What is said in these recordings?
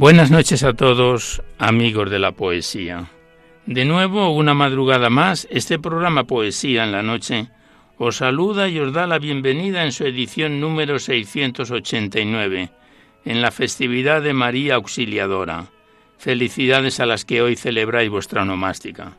Buenas noches a todos, amigos de la poesía. De nuevo, una madrugada más, este programa Poesía en la Noche os saluda y os da la bienvenida en su edición número 689, en la festividad de María Auxiliadora. Felicidades a las que hoy celebráis vuestra onomástica.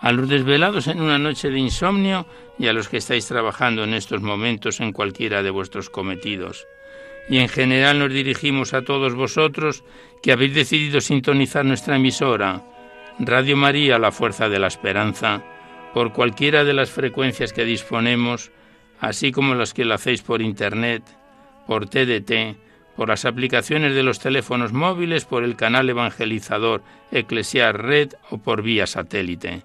a los desvelados en una noche de insomnio y a los que estáis trabajando en estos momentos en cualquiera de vuestros cometidos. Y en general nos dirigimos a todos vosotros que habéis decidido sintonizar nuestra emisora, Radio María, la Fuerza de la Esperanza, por cualquiera de las frecuencias que disponemos, así como las que lo hacéis por Internet, por TDT, por las aplicaciones de los teléfonos móviles, por el canal evangelizador Eclesiar Red o por vía satélite.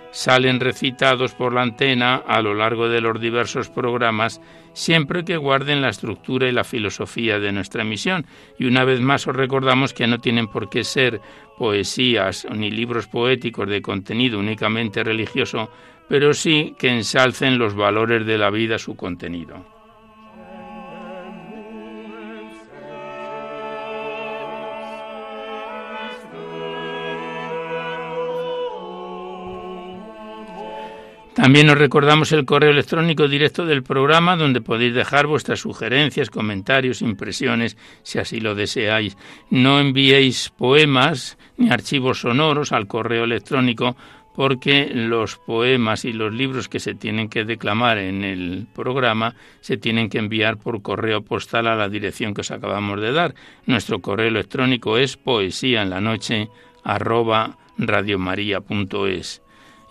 salen recitados por la antena a lo largo de los diversos programas, siempre que guarden la estructura y la filosofía de nuestra emisión. Y una vez más os recordamos que no tienen por qué ser poesías ni libros poéticos de contenido únicamente religioso, pero sí que ensalcen los valores de la vida su contenido. También os recordamos el correo electrónico directo del programa donde podéis dejar vuestras sugerencias, comentarios, impresiones, si así lo deseáis. No enviéis poemas ni archivos sonoros al correo electrónico porque los poemas y los libros que se tienen que declamar en el programa se tienen que enviar por correo postal a la dirección que os acabamos de dar. Nuestro correo electrónico es poesía en la noche arroba radiomaria.es.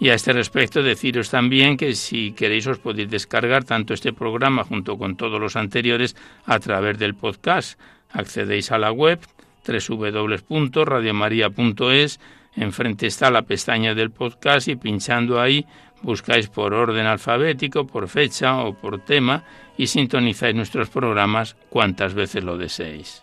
Y a este respecto deciros también que si queréis os podéis descargar tanto este programa junto con todos los anteriores a través del podcast. Accedéis a la web www.radiomaria.es, enfrente está la pestaña del podcast y pinchando ahí buscáis por orden alfabético, por fecha o por tema y sintonizáis nuestros programas cuantas veces lo deseéis.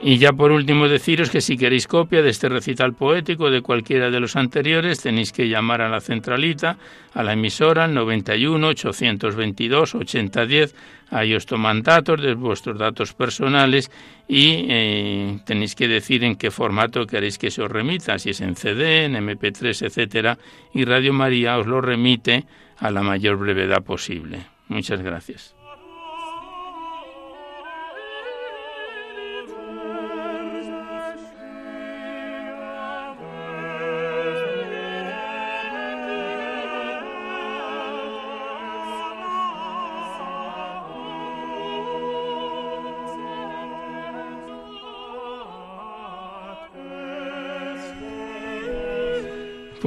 Y ya por último deciros que si queréis copia de este recital poético de cualquiera de los anteriores tenéis que llamar a la centralita, a la emisora 91 822 8010, ahí os toman datos de vuestros datos personales y eh, tenéis que decir en qué formato queréis que se os remita, si es en CD, en MP3, etcétera, y Radio María os lo remite a la mayor brevedad posible. Muchas gracias.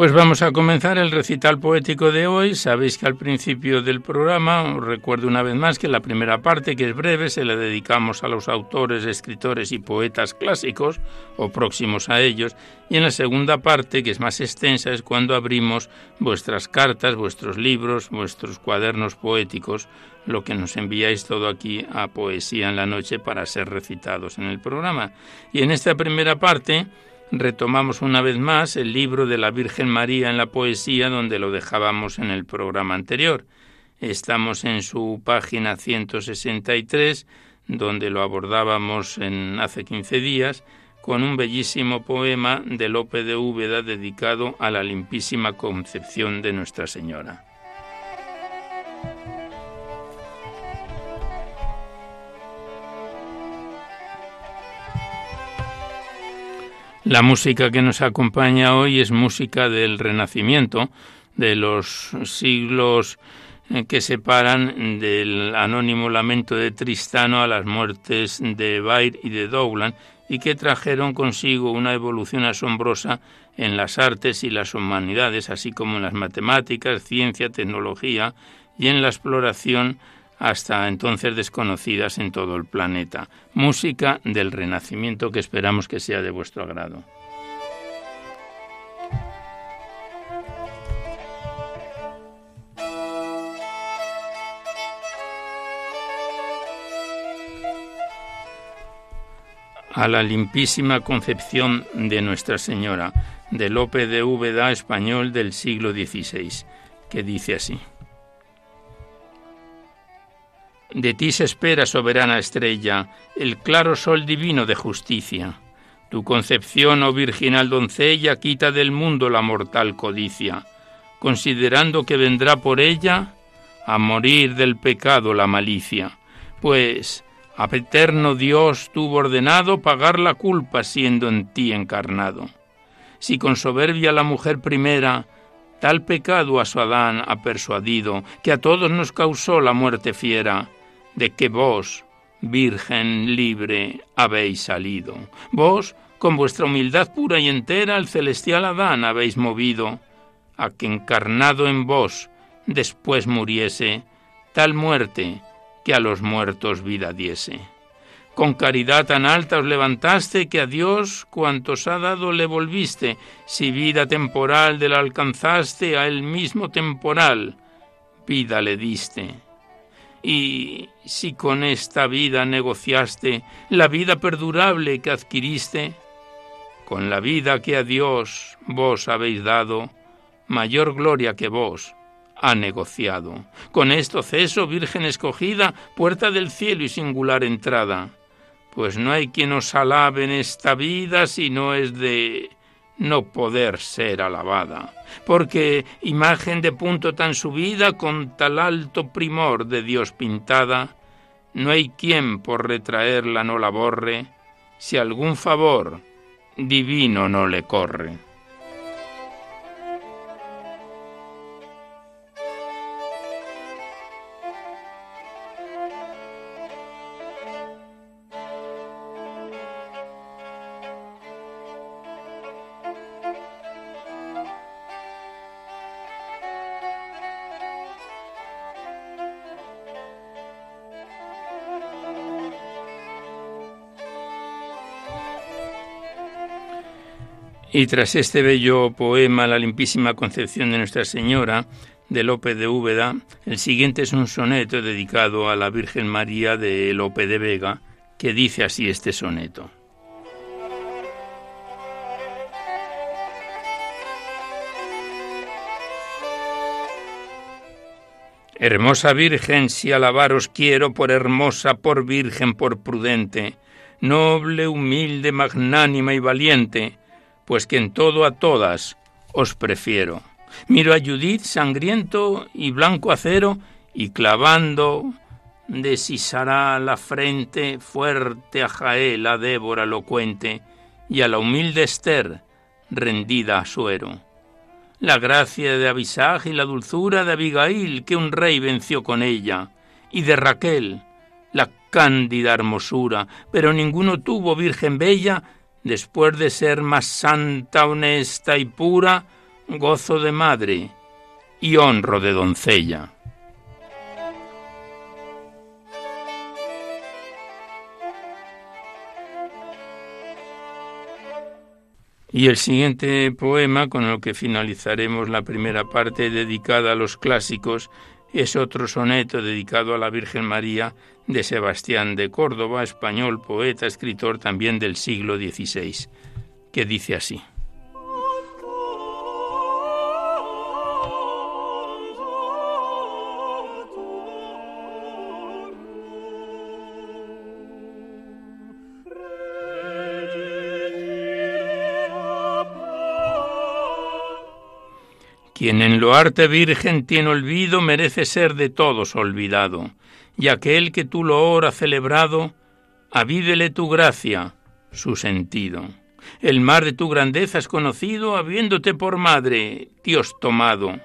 Pues vamos a comenzar el recital poético de hoy. Sabéis que al principio del programa, os recuerdo una vez más que la primera parte, que es breve, se la dedicamos a los autores, escritores y poetas clásicos o próximos a ellos, y en la segunda parte, que es más extensa, es cuando abrimos vuestras cartas, vuestros libros, vuestros cuadernos poéticos, lo que nos enviáis todo aquí a Poesía en la Noche para ser recitados en el programa. Y en esta primera parte, retomamos una vez más el libro de la Virgen María en la poesía donde lo dejábamos en el programa anterior. Estamos en su página 163, donde lo abordábamos en hace 15 días, con un bellísimo poema de Lope de Úbeda dedicado a la limpísima concepción de Nuestra Señora. La música que nos acompaña hoy es música del Renacimiento, de los siglos eh, que separan del anónimo lamento de Tristano a las muertes de Bair y de Dowland y que trajeron consigo una evolución asombrosa en las artes y las humanidades, así como en las matemáticas, ciencia, tecnología y en la exploración hasta entonces desconocidas en todo el planeta. Música del Renacimiento que esperamos que sea de vuestro agrado. a la limpísima concepción de Nuestra Señora, de Lope de Úbeda, español del siglo XVI, que dice así. De ti se espera, soberana estrella, el claro sol divino de justicia. Tu concepción, oh virginal doncella, quita del mundo la mortal codicia, considerando que vendrá por ella a morir del pecado la malicia. Pues, a eterno Dios tuvo ordenado pagar la culpa siendo en ti encarnado. Si con soberbia la mujer primera tal pecado a su Adán ha persuadido, que a todos nos causó la muerte fiera, de que vos, Virgen libre, habéis salido. Vos, con vuestra humildad pura y entera, al celestial Adán habéis movido, a que encarnado en vos después muriese, tal muerte que a los muertos vida diese. Con caridad tan alta os levantaste que a Dios cuantos ha dado le volviste, si vida temporal de la alcanzaste, a él mismo temporal vida le diste. Y si con esta vida negociaste la vida perdurable que adquiriste, con la vida que a Dios vos habéis dado, mayor gloria que vos ha negociado. Con esto ceso, Virgen escogida, puerta del cielo y singular entrada. Pues no hay quien os alabe en esta vida si no es de no poder ser alabada, porque imagen de punto tan subida con tal alto primor de Dios pintada, no hay quien por retraerla no la borre, si algún favor divino no le corre. Y tras este bello poema, La limpísima concepción de Nuestra Señora, de Lope de Úbeda, el siguiente es un soneto dedicado a la Virgen María de Lope de Vega, que dice así este soneto. Hermosa Virgen, si alabaros quiero por hermosa, por Virgen, por prudente, noble, humilde, magnánima y valiente, pues que en todo a todas os prefiero. Miro a Judith sangriento y blanco acero, y clavando desisará la frente fuerte a Jael, a Débora elocuente, y a la humilde Esther rendida a suero. La gracia de Abisag y la dulzura de Abigail que un rey venció con ella, y de Raquel, la cándida hermosura, pero ninguno tuvo virgen bella, después de ser más santa, honesta y pura, gozo de madre y honro de doncella. Y el siguiente poema, con el que finalizaremos la primera parte dedicada a los clásicos, es otro soneto dedicado a la Virgen María de Sebastián de Córdoba, español, poeta, escritor también del siglo XVI, que dice así. Quien en lo arte virgen tiene olvido merece ser de todos olvidado, y aquel que tú lo ora celebrado, avídele tu gracia, su sentido. El mar de tu grandeza es conocido, habiéndote por madre, Dios tomado,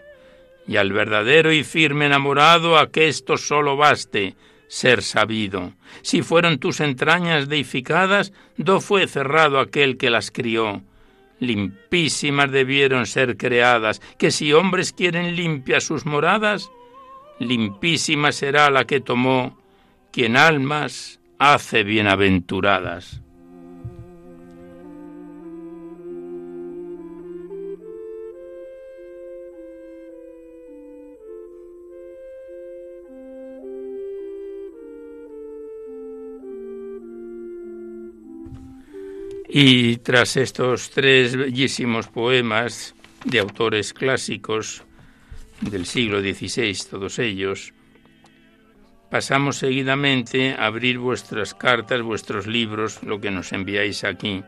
y al verdadero y firme enamorado a que esto solo baste, ser sabido. Si fueron tus entrañas deificadas, do fue cerrado aquel que las crió limpísimas debieron ser creadas, que si hombres quieren limpias sus moradas, limpísima será la que tomó quien almas hace bienaventuradas. Y tras estos tres bellísimos poemas de autores clásicos del siglo XVI, todos ellos, pasamos seguidamente a abrir vuestras cartas, vuestros libros, lo que nos enviáis aquí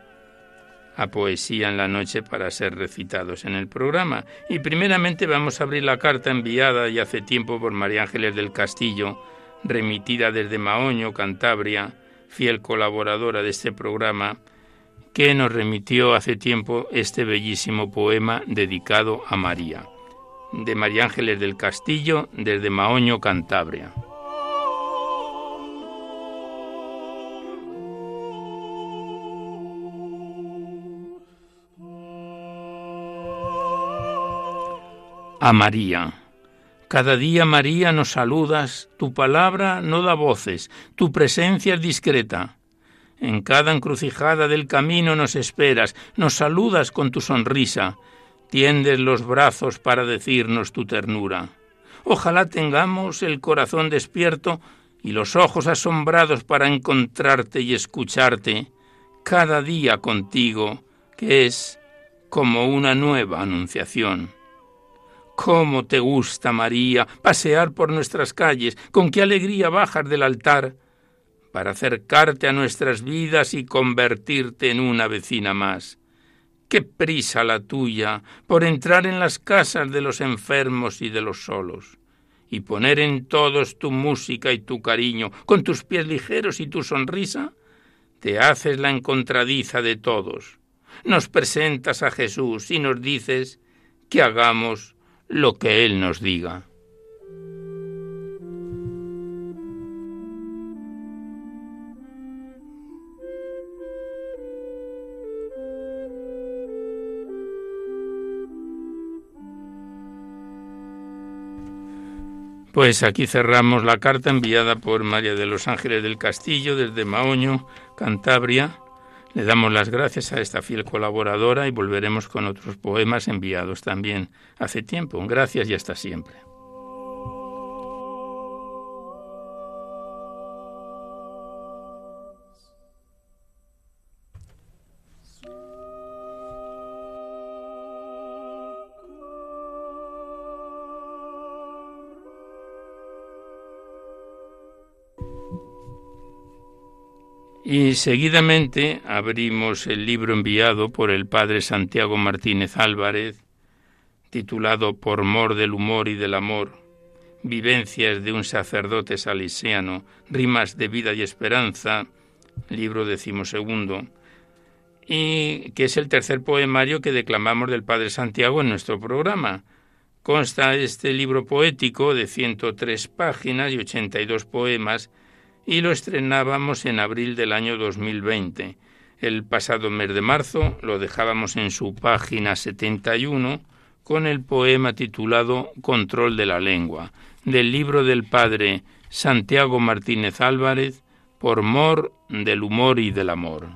a Poesía en la Noche para ser recitados en el programa. Y primeramente vamos a abrir la carta enviada ya hace tiempo por María Ángeles del Castillo, remitida desde Maoño, Cantabria, fiel colaboradora de este programa, que nos remitió hace tiempo este bellísimo poema dedicado a María, de María Ángeles del Castillo desde Maoño, Cantabria. A María. Cada día, María, nos saludas, tu palabra no da voces, tu presencia es discreta. En cada encrucijada del camino nos esperas, nos saludas con tu sonrisa, tiendes los brazos para decirnos tu ternura. Ojalá tengamos el corazón despierto y los ojos asombrados para encontrarte y escucharte cada día contigo, que es como una nueva anunciación. ¿Cómo te gusta, María, pasear por nuestras calles? ¿Con qué alegría bajas del altar? Para acercarte a nuestras vidas y convertirte en una vecina más. Qué prisa la tuya por entrar en las casas de los enfermos y de los solos, y poner en todos tu música y tu cariño, con tus pies ligeros y tu sonrisa, te haces la encontradiza de todos. Nos presentas a Jesús y nos dices que hagamos lo que Él nos diga. Pues aquí cerramos la carta enviada por María de los Ángeles del Castillo desde Maoño, Cantabria. Le damos las gracias a esta fiel colaboradora y volveremos con otros poemas enviados también hace tiempo. Gracias y hasta siempre. Y seguidamente abrimos el libro enviado por el padre Santiago Martínez Álvarez, titulado Por mor del humor y del amor, vivencias de un sacerdote salesiano, rimas de vida y esperanza, libro decimosegundo, y que es el tercer poemario que declamamos del Padre Santiago en nuestro programa. Consta este libro poético de 103 páginas y 82 poemas y lo estrenábamos en abril del año 2020. El pasado mes de marzo lo dejábamos en su página 71 con el poema titulado Control de la lengua, del libro del padre Santiago Martínez Álvarez, por mor del humor y del amor.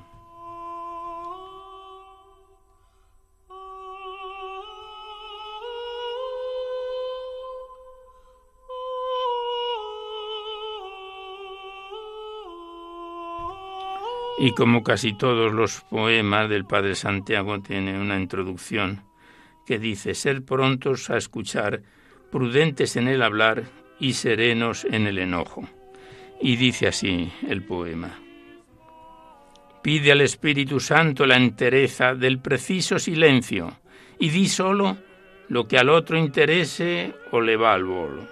Y como casi todos los poemas del Padre Santiago tiene una introducción que dice ser prontos a escuchar, prudentes en el hablar y serenos en el enojo. Y dice así el poema. Pide al Espíritu Santo la entereza del preciso silencio y di solo lo que al otro interese o le va al bolo.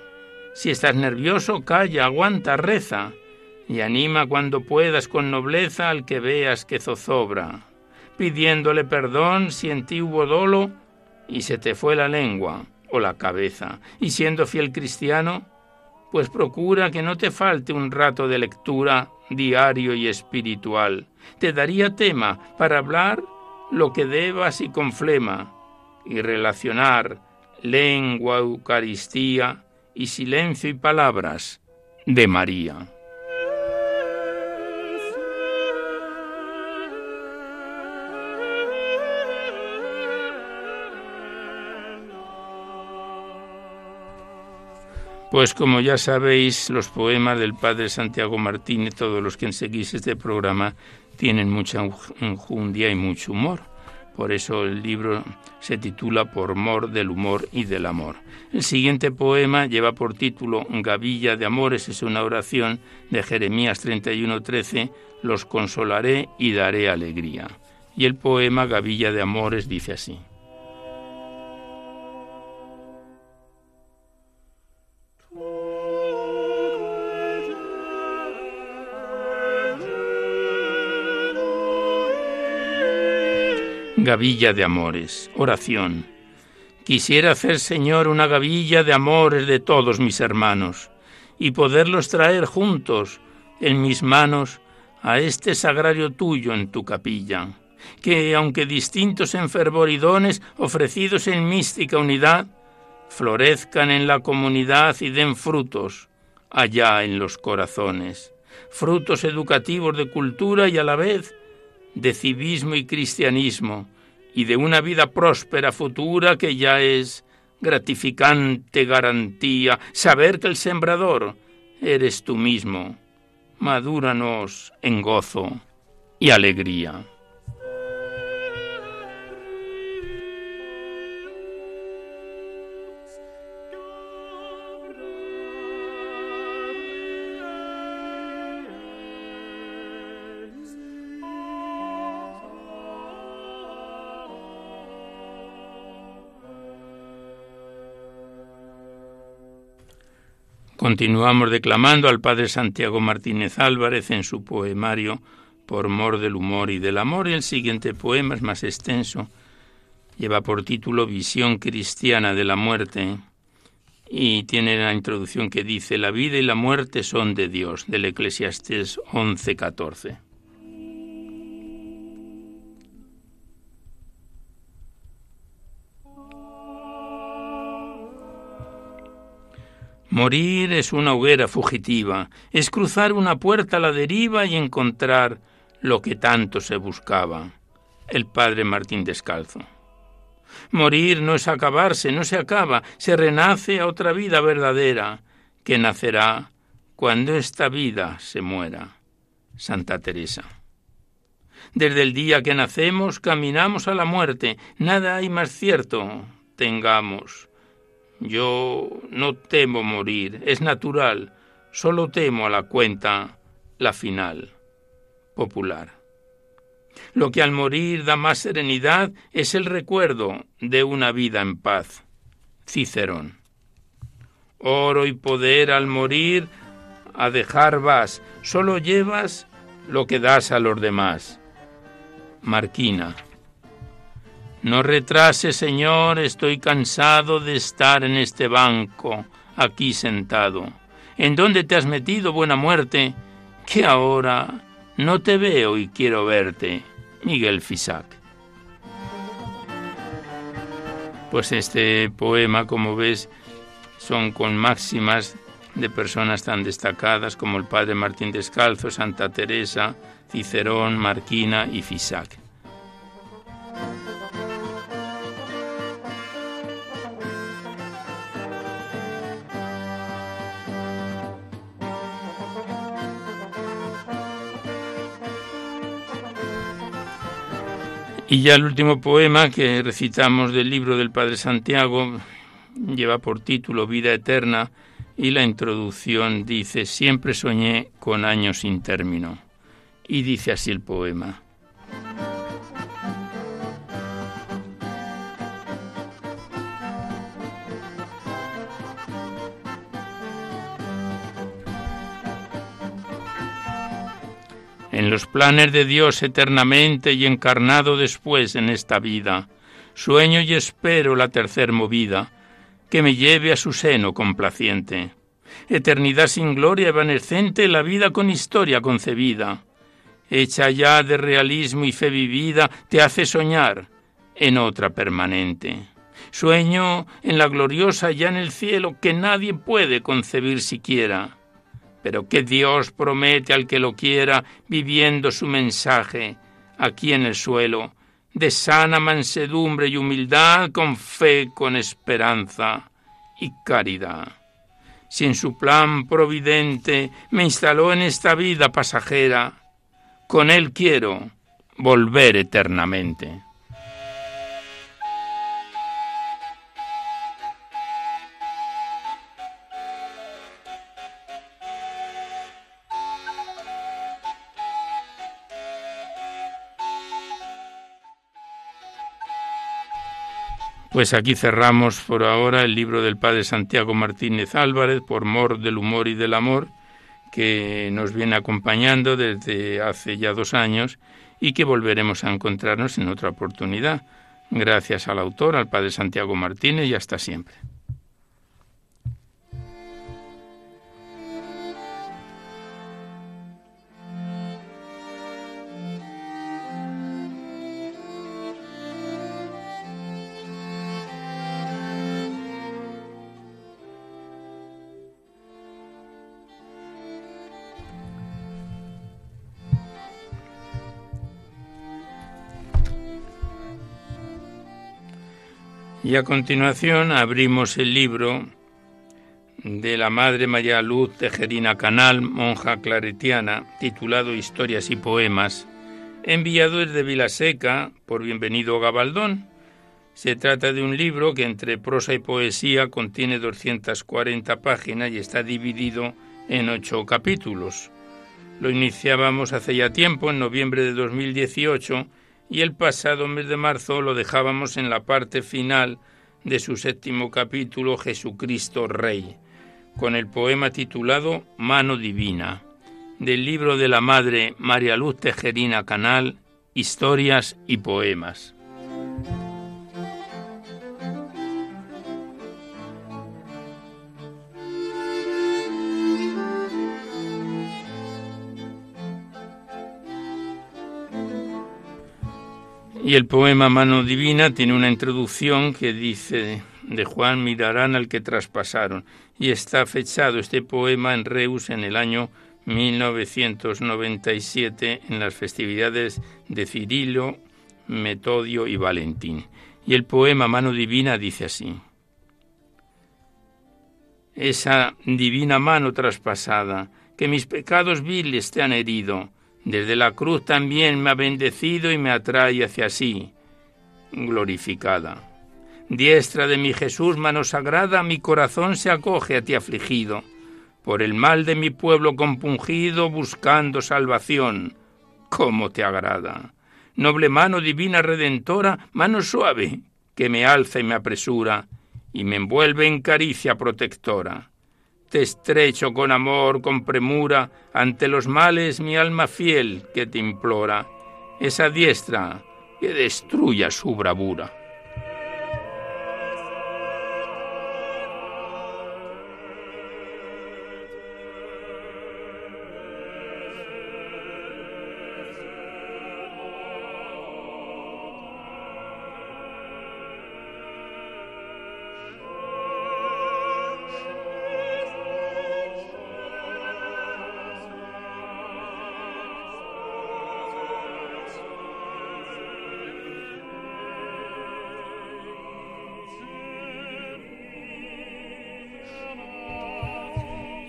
Si estás nervioso, calla, aguanta, reza y anima cuando puedas con nobleza al que veas que zozobra, pidiéndole perdón si en ti hubo dolo y se te fue la lengua o la cabeza, y siendo fiel cristiano, pues procura que no te falte un rato de lectura diario y espiritual. Te daría tema para hablar lo que debas y con flema, y relacionar lengua, Eucaristía y silencio y palabras de María. Pues como ya sabéis, los poemas del padre Santiago Martínez, todos los que seguís este programa, tienen mucha enjundia y mucho humor. Por eso el libro se titula Por mor del humor y del amor. El siguiente poema lleva por título Gavilla de Amores, es una oración de Jeremías 31:13, Los consolaré y daré alegría. Y el poema Gavilla de Amores dice así. Gavilla de amores. Oración. Quisiera hacer, Señor, una gavilla de amores de todos mis hermanos y poderlos traer juntos en mis manos a este sagrario tuyo en tu capilla, que, aunque distintos en fervor y dones, ofrecidos en mística unidad, florezcan en la comunidad y den frutos allá en los corazones, frutos educativos de cultura y a la vez de civismo y cristianismo, y de una vida próspera futura que ya es gratificante garantía saber que el sembrador eres tú mismo. Madúranos en gozo y alegría. Continuamos declamando al padre Santiago Martínez Álvarez en su poemario Por mor del humor y del amor el siguiente poema es más extenso. Lleva por título Visión cristiana de la muerte y tiene la introducción que dice La vida y la muerte son de Dios, del Eclesiastés 11:14. Morir es una hoguera fugitiva, es cruzar una puerta a la deriva y encontrar lo que tanto se buscaba. El padre Martín Descalzo. Morir no es acabarse, no se acaba, se renace a otra vida verdadera, que nacerá cuando esta vida se muera. Santa Teresa. Desde el día que nacemos caminamos a la muerte, nada hay más cierto, tengamos yo no temo morir, es natural, solo temo a la cuenta la final. popular. Lo que al morir da más serenidad es el recuerdo de una vida en paz. Cicerón. Oro y poder al morir a dejar vas, solo llevas lo que das a los demás. Marquina. No retrase, Señor, estoy cansado de estar en este banco, aquí sentado. ¿En dónde te has metido, buena muerte? Que ahora no te veo y quiero verte. Miguel Fisac. Pues este poema, como ves, son con máximas de personas tan destacadas como el padre Martín Descalzo, Santa Teresa, Cicerón, Marquina y Fisac. Y ya el último poema que recitamos del libro del Padre Santiago lleva por título Vida Eterna y la introducción dice Siempre soñé con años sin término. Y dice así el poema. En los planes de Dios eternamente y encarnado después en esta vida. Sueño y espero la tercer movida, que me lleve a su seno complaciente. Eternidad sin gloria evanescente, la vida con historia concebida. Hecha ya de realismo y fe vivida, te hace soñar en otra permanente. Sueño en la gloriosa ya en el cielo que nadie puede concebir siquiera pero que Dios promete al que lo quiera, viviendo su mensaje aquí en el suelo, de sana mansedumbre y humildad, con fe, con esperanza y caridad. Si en su plan providente me instaló en esta vida pasajera, con él quiero volver eternamente. Pues aquí cerramos por ahora el libro del padre Santiago Martínez Álvarez, por mor del humor y del amor, que nos viene acompañando desde hace ya dos años y que volveremos a encontrarnos en otra oportunidad. Gracias al autor, al padre Santiago Martínez y hasta siempre. Y a continuación abrimos el libro de la Madre María Luz Tejerina Canal, monja claretiana, titulado Historias y Poemas, enviado desde Vilaseca por Bienvenido Gabaldón. Se trata de un libro que entre prosa y poesía contiene 240 páginas y está dividido en ocho capítulos. Lo iniciábamos hace ya tiempo, en noviembre de 2018, y el pasado mes de marzo lo dejábamos en la parte final de su séptimo capítulo Jesucristo Rey, con el poema titulado Mano Divina, del libro de la Madre María Luz Tejerina Canal, Historias y Poemas. Y el poema Mano Divina tiene una introducción que dice de Juan mirarán al que traspasaron y está fechado este poema en Reus en el año 1997 en las festividades de Cirilo, Metodio y Valentín. Y el poema Mano Divina dice así. Esa divina mano traspasada, que mis pecados viles te han herido, desde la cruz también me ha bendecido y me atrae hacia sí, glorificada. Diestra de mi Jesús, mano sagrada, mi corazón se acoge a ti afligido, por el mal de mi pueblo compungido, buscando salvación. cómo te agrada. Noble mano divina redentora, mano suave, que me alza y me apresura, y me envuelve en caricia protectora. Te estrecho con amor, con premura, ante los males mi alma fiel que te implora, esa diestra que destruya su bravura.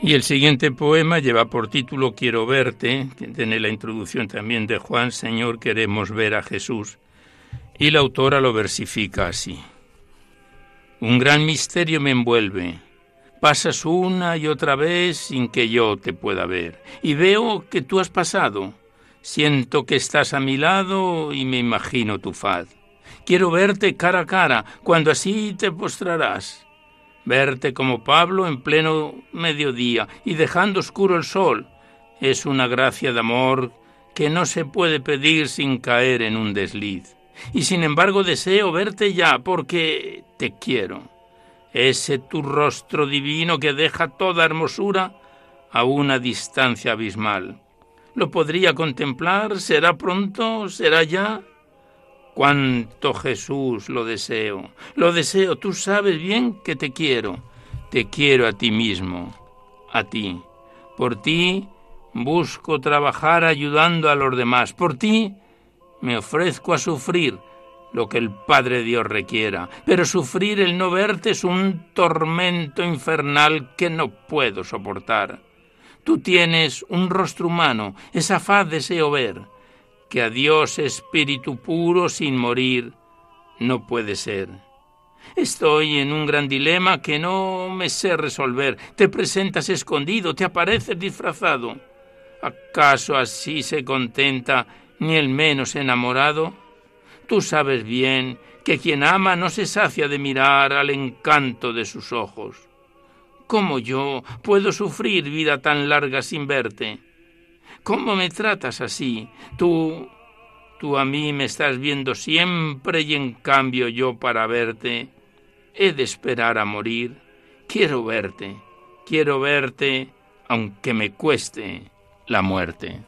Y el siguiente poema lleva por título Quiero verte, que tiene la introducción también de Juan, Señor, queremos ver a Jesús. Y la autora lo versifica así. Un gran misterio me envuelve. Pasas una y otra vez sin que yo te pueda ver. Y veo que tú has pasado. Siento que estás a mi lado y me imagino tu faz. Quiero verte cara a cara, cuando así te postrarás Verte como Pablo en pleno mediodía y dejando oscuro el sol es una gracia de amor que no se puede pedir sin caer en un desliz. Y sin embargo deseo verte ya porque te quiero. Ese tu rostro divino que deja toda hermosura a una distancia abismal. ¿Lo podría contemplar? ¿Será pronto? ¿Será ya? Cuánto Jesús lo deseo, lo deseo, tú sabes bien que te quiero, te quiero a ti mismo, a ti. Por ti busco trabajar ayudando a los demás, por ti me ofrezco a sufrir lo que el Padre Dios requiera, pero sufrir el no verte es un tormento infernal que no puedo soportar. Tú tienes un rostro humano, esa faz deseo ver que a Dios espíritu puro sin morir no puede ser. Estoy en un gran dilema que no me sé resolver. Te presentas escondido, te apareces disfrazado. ¿Acaso así se contenta ni el menos enamorado? Tú sabes bien que quien ama no se sacia de mirar al encanto de sus ojos. ¿Cómo yo puedo sufrir vida tan larga sin verte? ¿Cómo me tratas así? Tú, tú a mí me estás viendo siempre y en cambio yo para verte he de esperar a morir. Quiero verte, quiero verte aunque me cueste la muerte.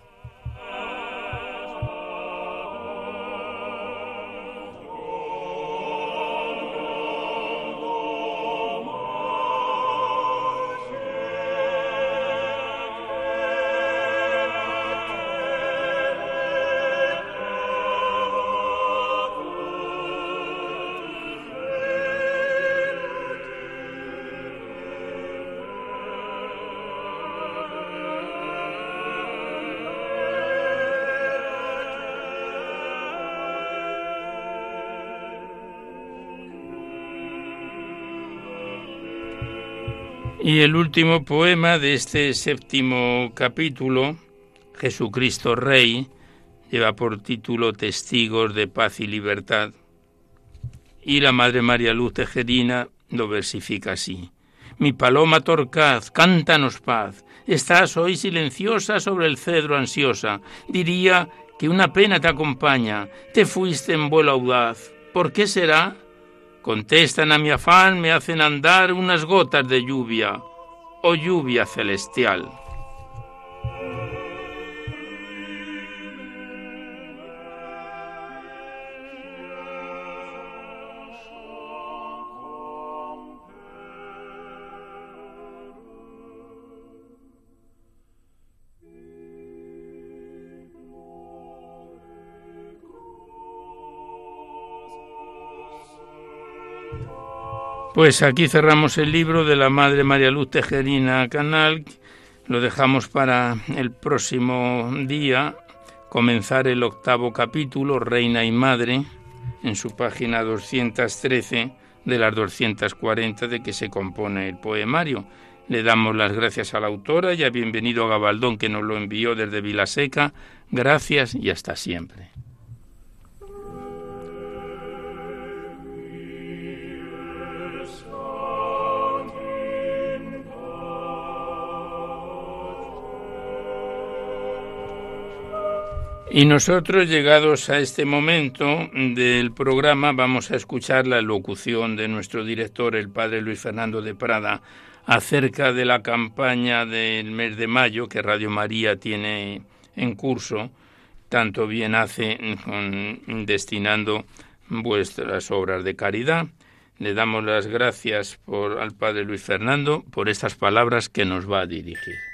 Y el último poema de este séptimo capítulo, Jesucristo Rey, lleva por título Testigos de Paz y Libertad. Y la Madre María Luz Tejerina lo versifica así. Mi paloma torcaz, cántanos paz. Estás hoy silenciosa sobre el cedro ansiosa. Diría que una pena te acompaña. Te fuiste en vuelo audaz. ¿Por qué será? Contestan a mi afán, me hacen andar unas gotas de lluvia, oh lluvia celestial. Pues aquí cerramos el libro de la Madre María Luz Tejerina Canal. Lo dejamos para el próximo día, comenzar el octavo capítulo, Reina y Madre, en su página 213 de las 240 de que se compone el poemario. Le damos las gracias a la autora y a bienvenido a Gabaldón que nos lo envió desde Vilaseca. Gracias y hasta siempre. Y nosotros, llegados a este momento del programa, vamos a escuchar la locución de nuestro director, el padre Luis Fernando de Prada, acerca de la campaña del mes de mayo que Radio María tiene en curso, tanto bien hace destinando vuestras obras de caridad. Le damos las gracias por, al Padre Luis Fernando por estas palabras que nos va a dirigir.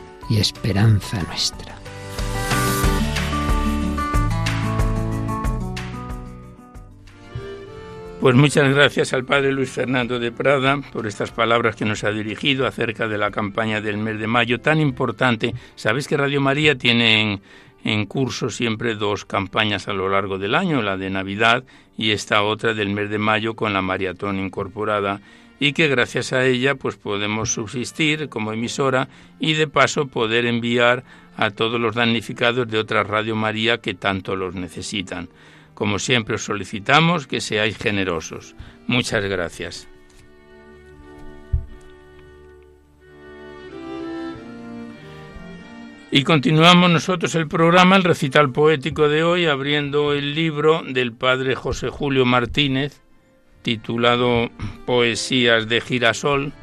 y esperanza nuestra. Pues muchas gracias al Padre Luis Fernando de Prada por estas palabras que nos ha dirigido acerca de la campaña del mes de mayo tan importante. Sabéis que Radio María tiene en, curso siempre dos campañas a lo largo del año, la de Navidad y esta otra del mes de mayo con la maratón incorporada y que gracias a ella pues podemos subsistir como emisora y de paso poder enviar a todos los damnificados de otra Radio María que tanto los necesitan. Como siempre os solicitamos que seáis generosos. Muchas gracias. Y continuamos nosotros el programa, el recital poético de hoy, abriendo el libro del padre José Julio Martínez, titulado Poesías de Girasol,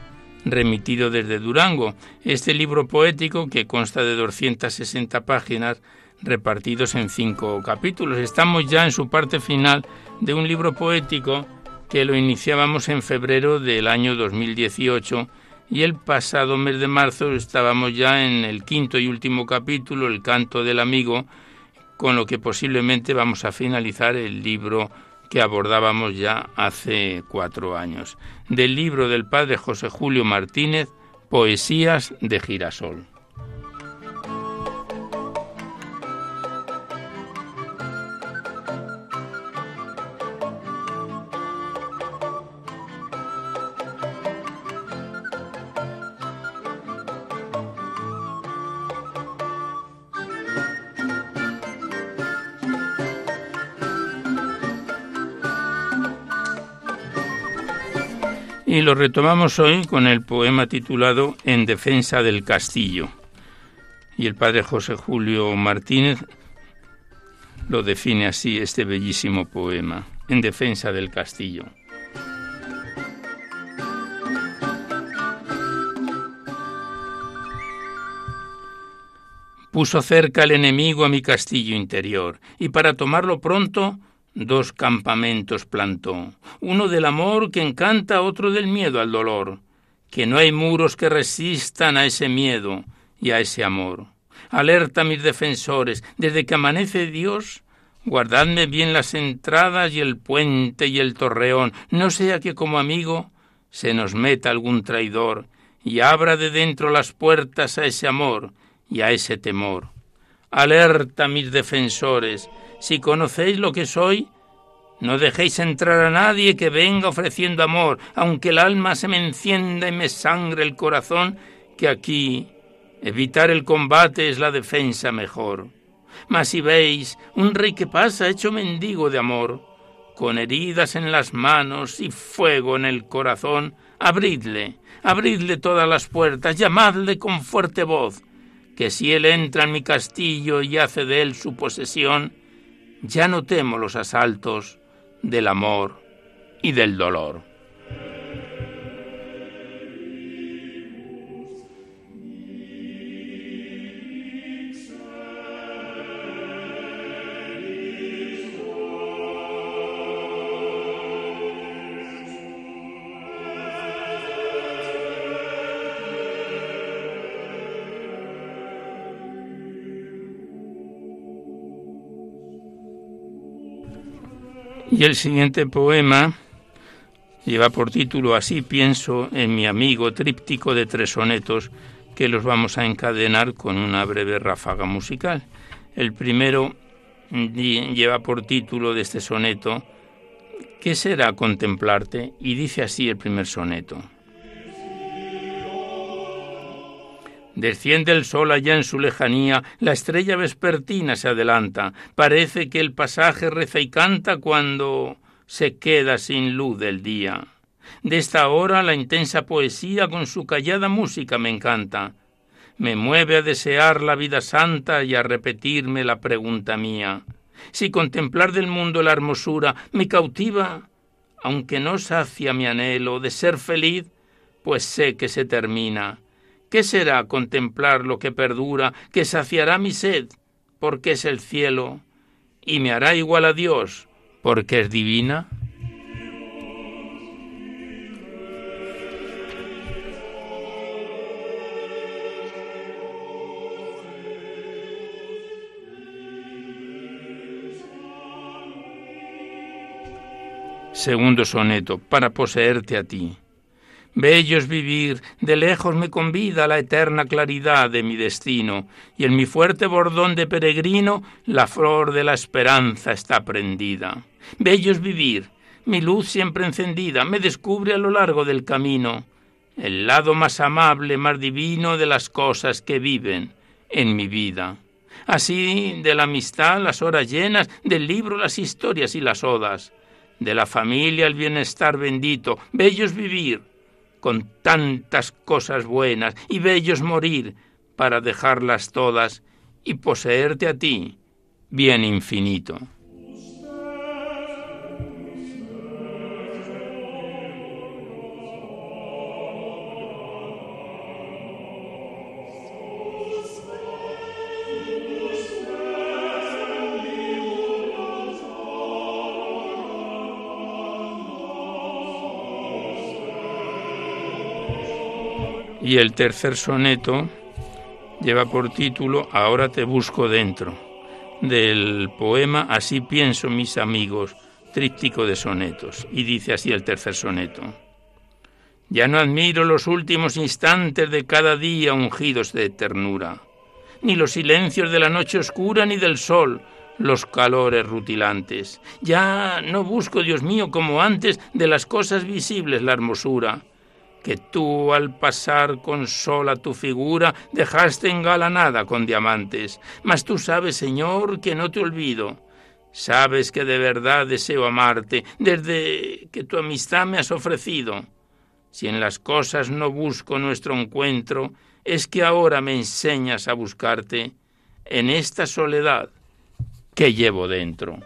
remitido desde Durango. Este libro poético, que consta de 260 páginas, repartidos en cinco capítulos. Estamos ya en su parte final de un libro poético que lo iniciábamos en febrero del año 2018 y el pasado mes de marzo estábamos ya en el quinto y último capítulo, El canto del amigo, con lo que posiblemente vamos a finalizar el libro que abordábamos ya hace cuatro años, del libro del padre José Julio Martínez, Poesías de Girasol. Y lo retomamos hoy con el poema titulado En defensa del castillo. Y el padre José Julio Martínez lo define así este bellísimo poema, En defensa del castillo. Puso cerca el enemigo a mi castillo interior, y para tomarlo pronto dos campamentos plantó, uno del amor que encanta, otro del miedo al dolor, que no hay muros que resistan a ese miedo y a ese amor. Alerta mis defensores, desde que amanece Dios, guardadme bien las entradas y el puente y el torreón, no sea que como amigo se nos meta algún traidor y abra de dentro las puertas a ese amor y a ese temor. Alerta mis defensores, si conocéis lo que soy, no dejéis entrar a nadie que venga ofreciendo amor, aunque el alma se me encienda y me sangre el corazón, que aquí evitar el combate es la defensa mejor. Mas si veis un rey que pasa hecho mendigo de amor, con heridas en las manos y fuego en el corazón, abridle, abridle todas las puertas, llamadle con fuerte voz, que si él entra en mi castillo y hace de él su posesión, ya no temo los asaltos del amor y del dolor. Y el siguiente poema lleva por título Así pienso en mi amigo tríptico de tres sonetos que los vamos a encadenar con una breve ráfaga musical. El primero lleva por título de este soneto ¿Qué será contemplarte? Y dice así el primer soneto. Desciende el sol allá en su lejanía, la estrella vespertina se adelanta, parece que el pasaje reza y canta cuando se queda sin luz del día. De esta hora la intensa poesía con su callada música me encanta. Me mueve a desear la vida santa y a repetirme la pregunta mía. Si contemplar del mundo la hermosura me cautiva, aunque no sacia mi anhelo de ser feliz, pues sé que se termina ¿Qué será contemplar lo que perdura, que saciará mi sed, porque es el cielo, y me hará igual a Dios, porque es divina? Segundo soneto, para poseerte a ti. Bello es vivir, de lejos me convida la eterna claridad de mi destino, y en mi fuerte bordón de peregrino la flor de la esperanza está prendida. Bello es vivir, mi luz siempre encendida me descubre a lo largo del camino el lado más amable, más divino de las cosas que viven en mi vida. Así de la amistad las horas llenas, del libro las historias y las odas, de la familia el bienestar bendito, bello es vivir, con tantas cosas buenas y bellos morir para dejarlas todas y poseerte a ti, bien infinito. Y el tercer soneto lleva por título Ahora te busco dentro, del poema Así pienso mis amigos, tríptico de sonetos. Y dice así el tercer soneto. Ya no admiro los últimos instantes de cada día ungidos de ternura, ni los silencios de la noche oscura, ni del sol, los calores rutilantes. Ya no busco, Dios mío, como antes, de las cosas visibles la hermosura, que tú al pasar con sola tu figura dejaste engalanada con diamantes. Mas tú sabes, Señor, que no te olvido. Sabes que de verdad deseo amarte desde que tu amistad me has ofrecido. Si en las cosas no busco nuestro encuentro, es que ahora me enseñas a buscarte en esta soledad que llevo dentro.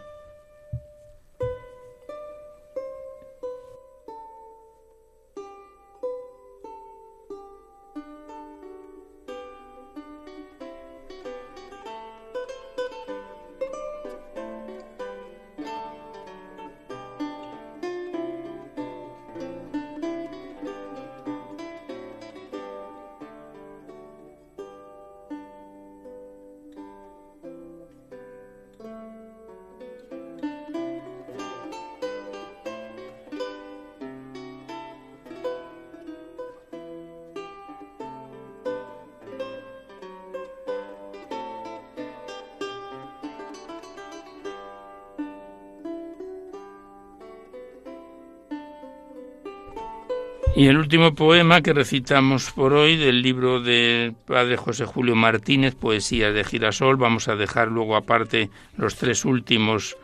Último poema que recitamos por hoy del libro del padre José Julio Martínez, Poesías de Girasol, vamos a dejar luego aparte los tres últimos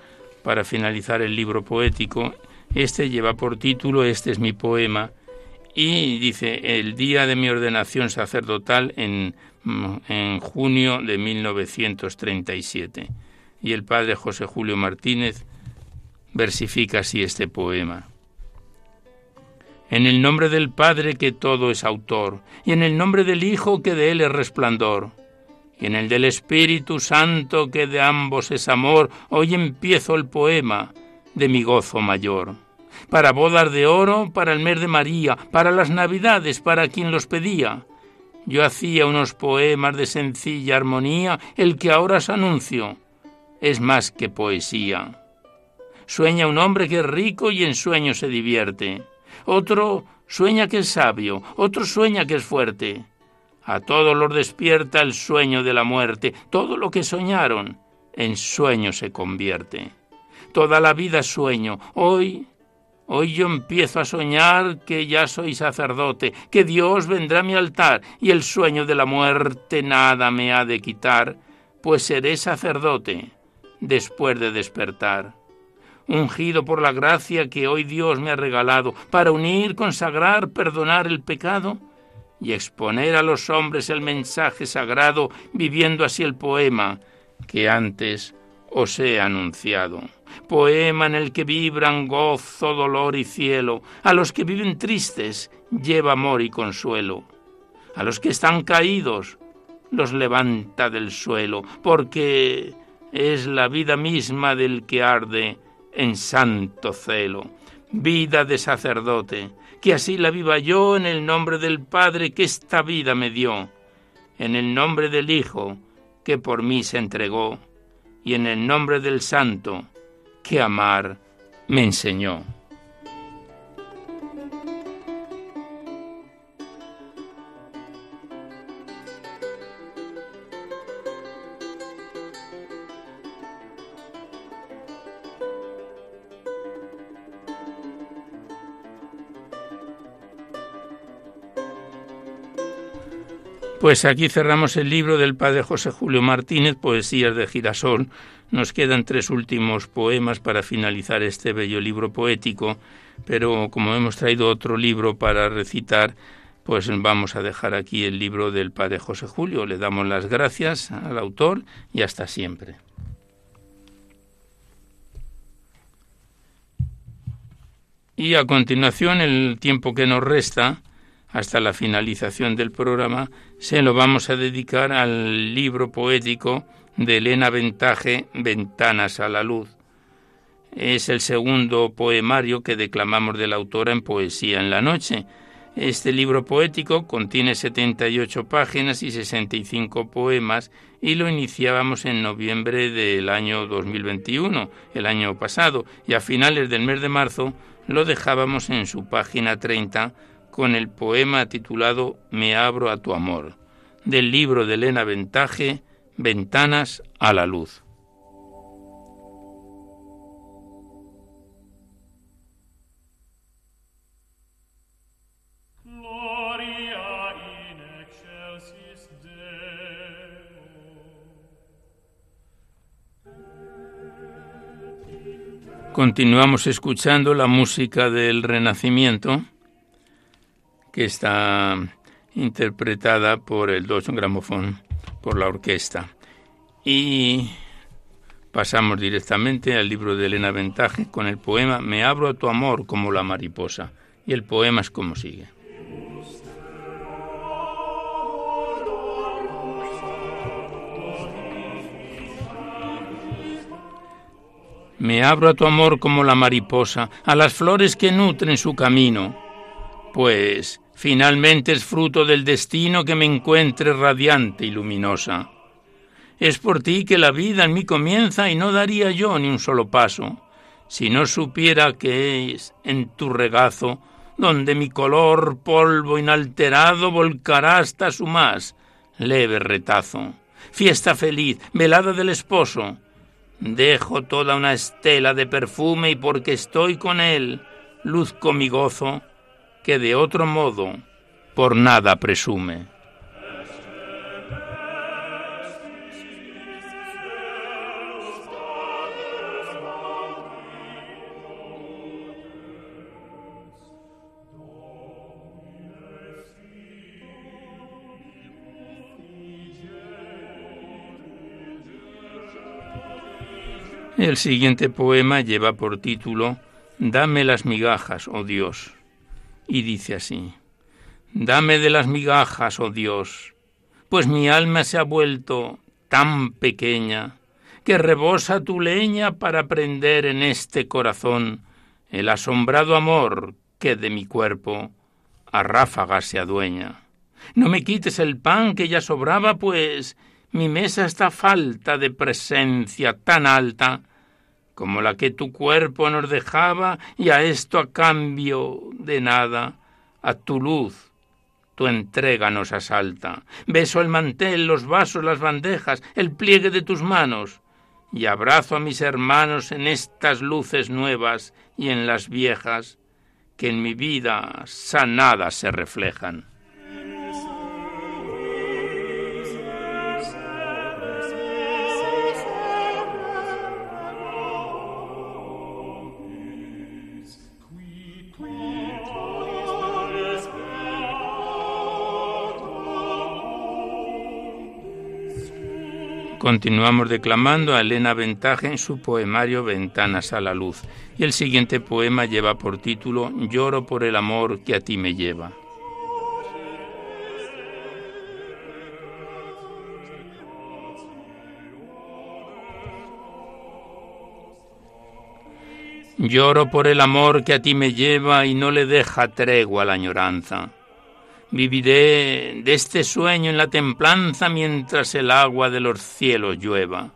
para finalizar el libro poético. Este lleva por título Este es mi poema y dice el día de mi ordenación sacerdotal en, en junio de 1937. Y el padre José Julio Martínez versifica así este poema en el nombre del Padre que todo es autor, y en el nombre del Hijo que de él es resplandor, y en el del Espíritu Santo que de ambos es amor, hoy empiezo el poema de mi gozo mayor. Para bodas de oro, para el mes de María, para las Navidades, para quien los pedía. Yo hacía unos poemas de sencilla armonía, el que ahora os anuncio es más que poesía. Sueña un hombre que es rico y en sueño se divierte otro sueña que es sabio, otro sueña que es fuerte. A todos los despierta el sueño de la muerte, todo lo que soñaron en sueño se convierte. Toda la vida sueño, hoy, hoy yo empiezo a soñar que ya soy sacerdote, que Dios vendrá a mi altar y el sueño de la muerte nada me ha de quitar, pues seré sacerdote después de despertar ungido por la gracia que hoy Dios me ha regalado, para unir, consagrar, perdonar el pecado y exponer a los hombres el mensaje sagrado, viviendo así el poema que antes os he anunciado. Poema en el que vibran gozo, dolor y cielo. A los que viven tristes lleva amor y consuelo. A los que están caídos los levanta del suelo, porque es la vida misma del que arde en santo celo, vida de sacerdote, que así la viva yo en el nombre del Padre que esta vida me dio, en el nombre del Hijo que por mí se entregó, y en el nombre del Santo que amar me enseñó. Pues aquí cerramos el libro del padre José Julio Martínez, Poesías de Girasol. Nos quedan tres últimos poemas para finalizar este bello libro poético, pero como hemos traído otro libro para recitar, pues vamos a dejar aquí el libro del padre José Julio. Le damos las gracias al autor y hasta siempre. Y a continuación, el tiempo que nos resta, hasta la finalización del programa, se lo vamos a dedicar al libro poético de Elena Ventaje, Ventanas a la Luz. Es el segundo poemario que declamamos de la autora en Poesía en la Noche. Este libro poético contiene 78 páginas y 65 poemas y lo iniciábamos en noviembre del año 2021, el año pasado, y a finales del mes de marzo lo dejábamos en su página 30 con el poema titulado Me abro a tu amor, del libro de Elena Ventaje, Ventanas a la Luz. Continuamos escuchando la música del Renacimiento que está interpretada por el Deutsche Grammophon, por la orquesta. Y pasamos directamente al libro de Elena Ventaje con el poema Me abro a tu amor como la mariposa. Y el poema es como sigue. Me abro a tu amor como la mariposa, a las flores que nutren su camino pues finalmente es fruto del destino que me encuentre radiante y luminosa. Es por ti que la vida en mí comienza y no daría yo ni un solo paso, si no supiera que es en tu regazo donde mi color polvo inalterado volcará hasta su más leve retazo. Fiesta feliz, velada del esposo. Dejo toda una estela de perfume y porque estoy con él, luzco mi gozo que de otro modo por nada presume. El siguiente poema lleva por título Dame las migajas, oh Dios. Y dice así, Dame de las migajas, oh Dios, pues mi alma se ha vuelto tan pequeña que rebosa tu leña para prender en este corazón el asombrado amor que de mi cuerpo a ráfagas se adueña. No me quites el pan que ya sobraba, pues mi mesa está falta de presencia tan alta como la que tu cuerpo nos dejaba, y a esto a cambio de nada, a tu luz, tu entrega nos asalta. Beso el mantel, los vasos, las bandejas, el pliegue de tus manos, y abrazo a mis hermanos en estas luces nuevas y en las viejas, que en mi vida sanadas se reflejan. Continuamos declamando a Elena Ventaje en su poemario Ventanas a la Luz, y el siguiente poema lleva por título Lloro por el amor que a ti me lleva. Lloro por el amor que a ti me lleva y no le deja tregua la añoranza. Viviré de este sueño en la templanza mientras el agua de los cielos llueva.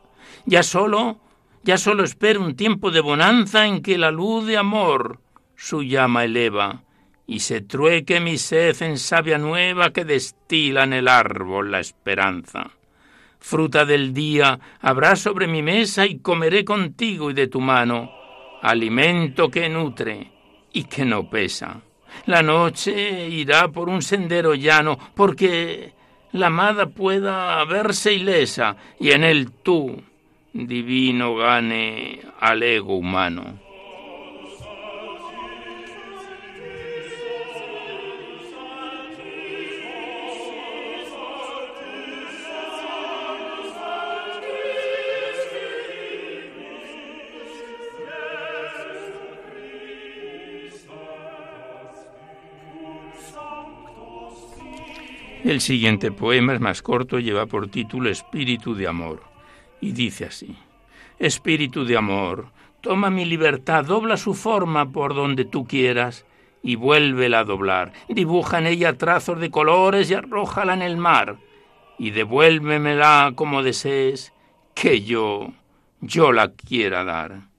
Ya solo, ya solo espero un tiempo de bonanza en que la luz de amor su llama eleva y se trueque mi sed en savia nueva que destila en el árbol la esperanza. Fruta del día habrá sobre mi mesa y comeré contigo y de tu mano, alimento que nutre y que no pesa. La noche irá por un sendero llano, porque la amada pueda verse ilesa, y en él tú, divino, gane al ego humano. El siguiente poema es más corto, lleva por título Espíritu de Amor, y dice así, Espíritu de Amor, toma mi libertad, dobla su forma por donde tú quieras, y vuélvela a doblar, dibuja en ella trazos de colores y arrójala en el mar, y devuélvemela como desees, que yo, yo la quiera dar.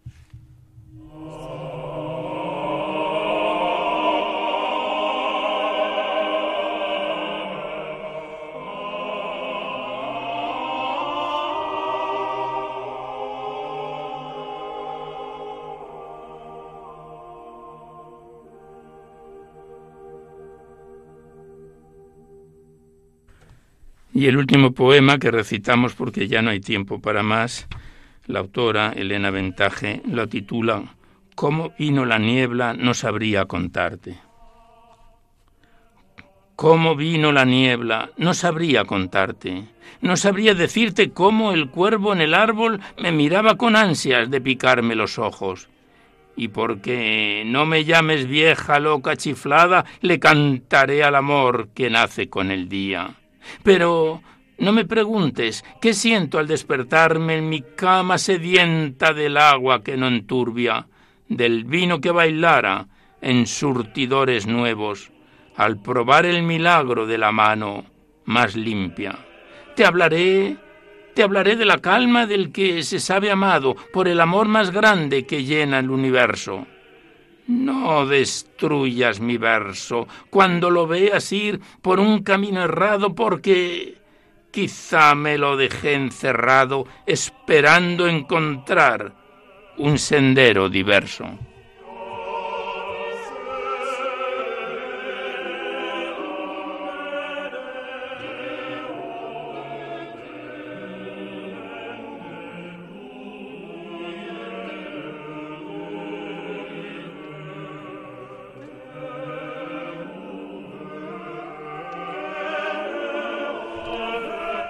Y el último poema que recitamos porque ya no hay tiempo para más, la autora Elena Ventaje lo titula ¿Cómo vino la niebla? No sabría contarte. ¿Cómo vino la niebla? No sabría contarte. No sabría decirte cómo el cuervo en el árbol me miraba con ansias de picarme los ojos. Y porque no me llames vieja loca chiflada, le cantaré al amor que nace con el día. Pero no me preguntes qué siento al despertarme en mi cama sedienta del agua que no enturbia, del vino que bailara en surtidores nuevos, al probar el milagro de la mano más limpia. Te hablaré, te hablaré de la calma del que se sabe amado por el amor más grande que llena el universo no destruyas mi verso cuando lo veas ir por un camino errado porque quizá me lo dejé encerrado esperando encontrar un sendero diverso.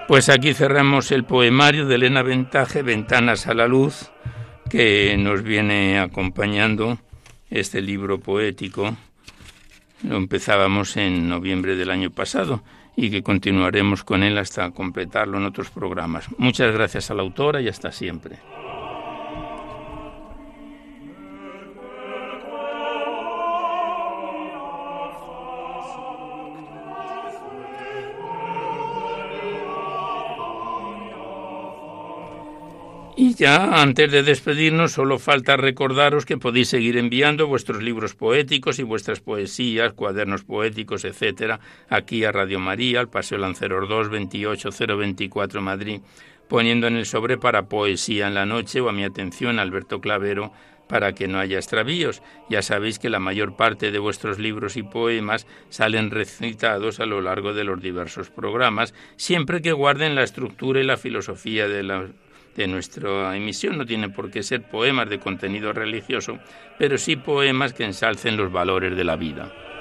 Pues aquí cerramos el poemario de Elena Ventaje, Ventanas a la Luz, que nos viene acompañando este libro poético. Lo empezábamos en noviembre del año pasado y que continuaremos con él hasta completarlo en otros programas. Muchas gracias a la autora y hasta siempre. Y ya, antes de despedirnos, solo falta recordaros que podéis seguir enviando vuestros libros poéticos y vuestras poesías, cuadernos poéticos, etcétera, aquí a Radio María, al Paseo Lanceros 2, 28024 Madrid, poniendo en el sobre para Poesía en la Noche o a mi atención Alberto Clavero para que no haya extravíos. Ya sabéis que la mayor parte de vuestros libros y poemas salen recitados a lo largo de los diversos programas, siempre que guarden la estructura y la filosofía de la de nuestra emisión. No tiene por qué ser poemas de contenido religioso, pero sí poemas que ensalcen los valores de la vida.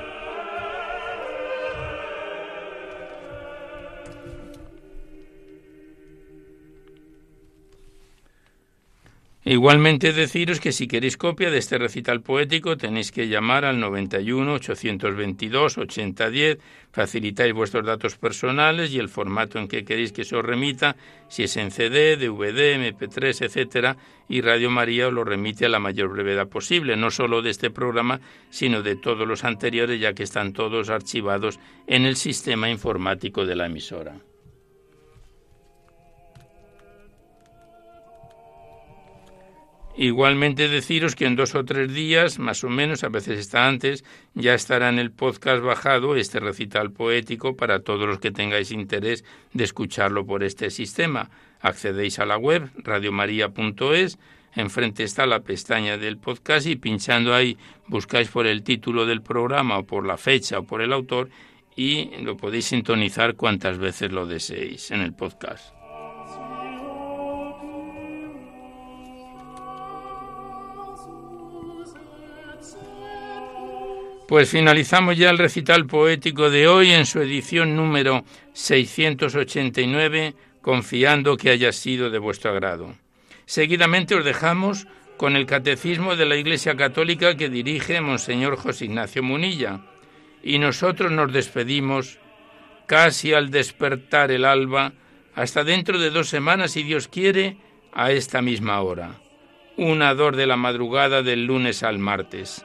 Igualmente deciros que si queréis copia de este recital poético tenéis que llamar al 91 822 8010, facilitáis vuestros datos personales y el formato en que queréis que se os remita, si es en CD, DVD, MP3, etcétera, y Radio María os lo remite a la mayor brevedad posible, no solo de este programa, sino de todos los anteriores, ya que están todos archivados en el sistema informático de la emisora. Igualmente deciros que en dos o tres días, más o menos, a veces está antes, ya estará en el podcast bajado este recital poético para todos los que tengáis interés de escucharlo por este sistema. Accedéis a la web radiomaria.es, enfrente está la pestaña del podcast y pinchando ahí buscáis por el título del programa o por la fecha o por el autor y lo podéis sintonizar cuantas veces lo deseéis en el podcast. Pues finalizamos ya el recital poético de hoy en su edición número 689, confiando que haya sido de vuestro agrado. Seguidamente os dejamos con el Catecismo de la Iglesia Católica que dirige Monseñor José Ignacio Munilla, y nosotros nos despedimos casi al despertar el alba, hasta dentro de dos semanas, si Dios quiere, a esta misma hora, una dor de la madrugada del lunes al martes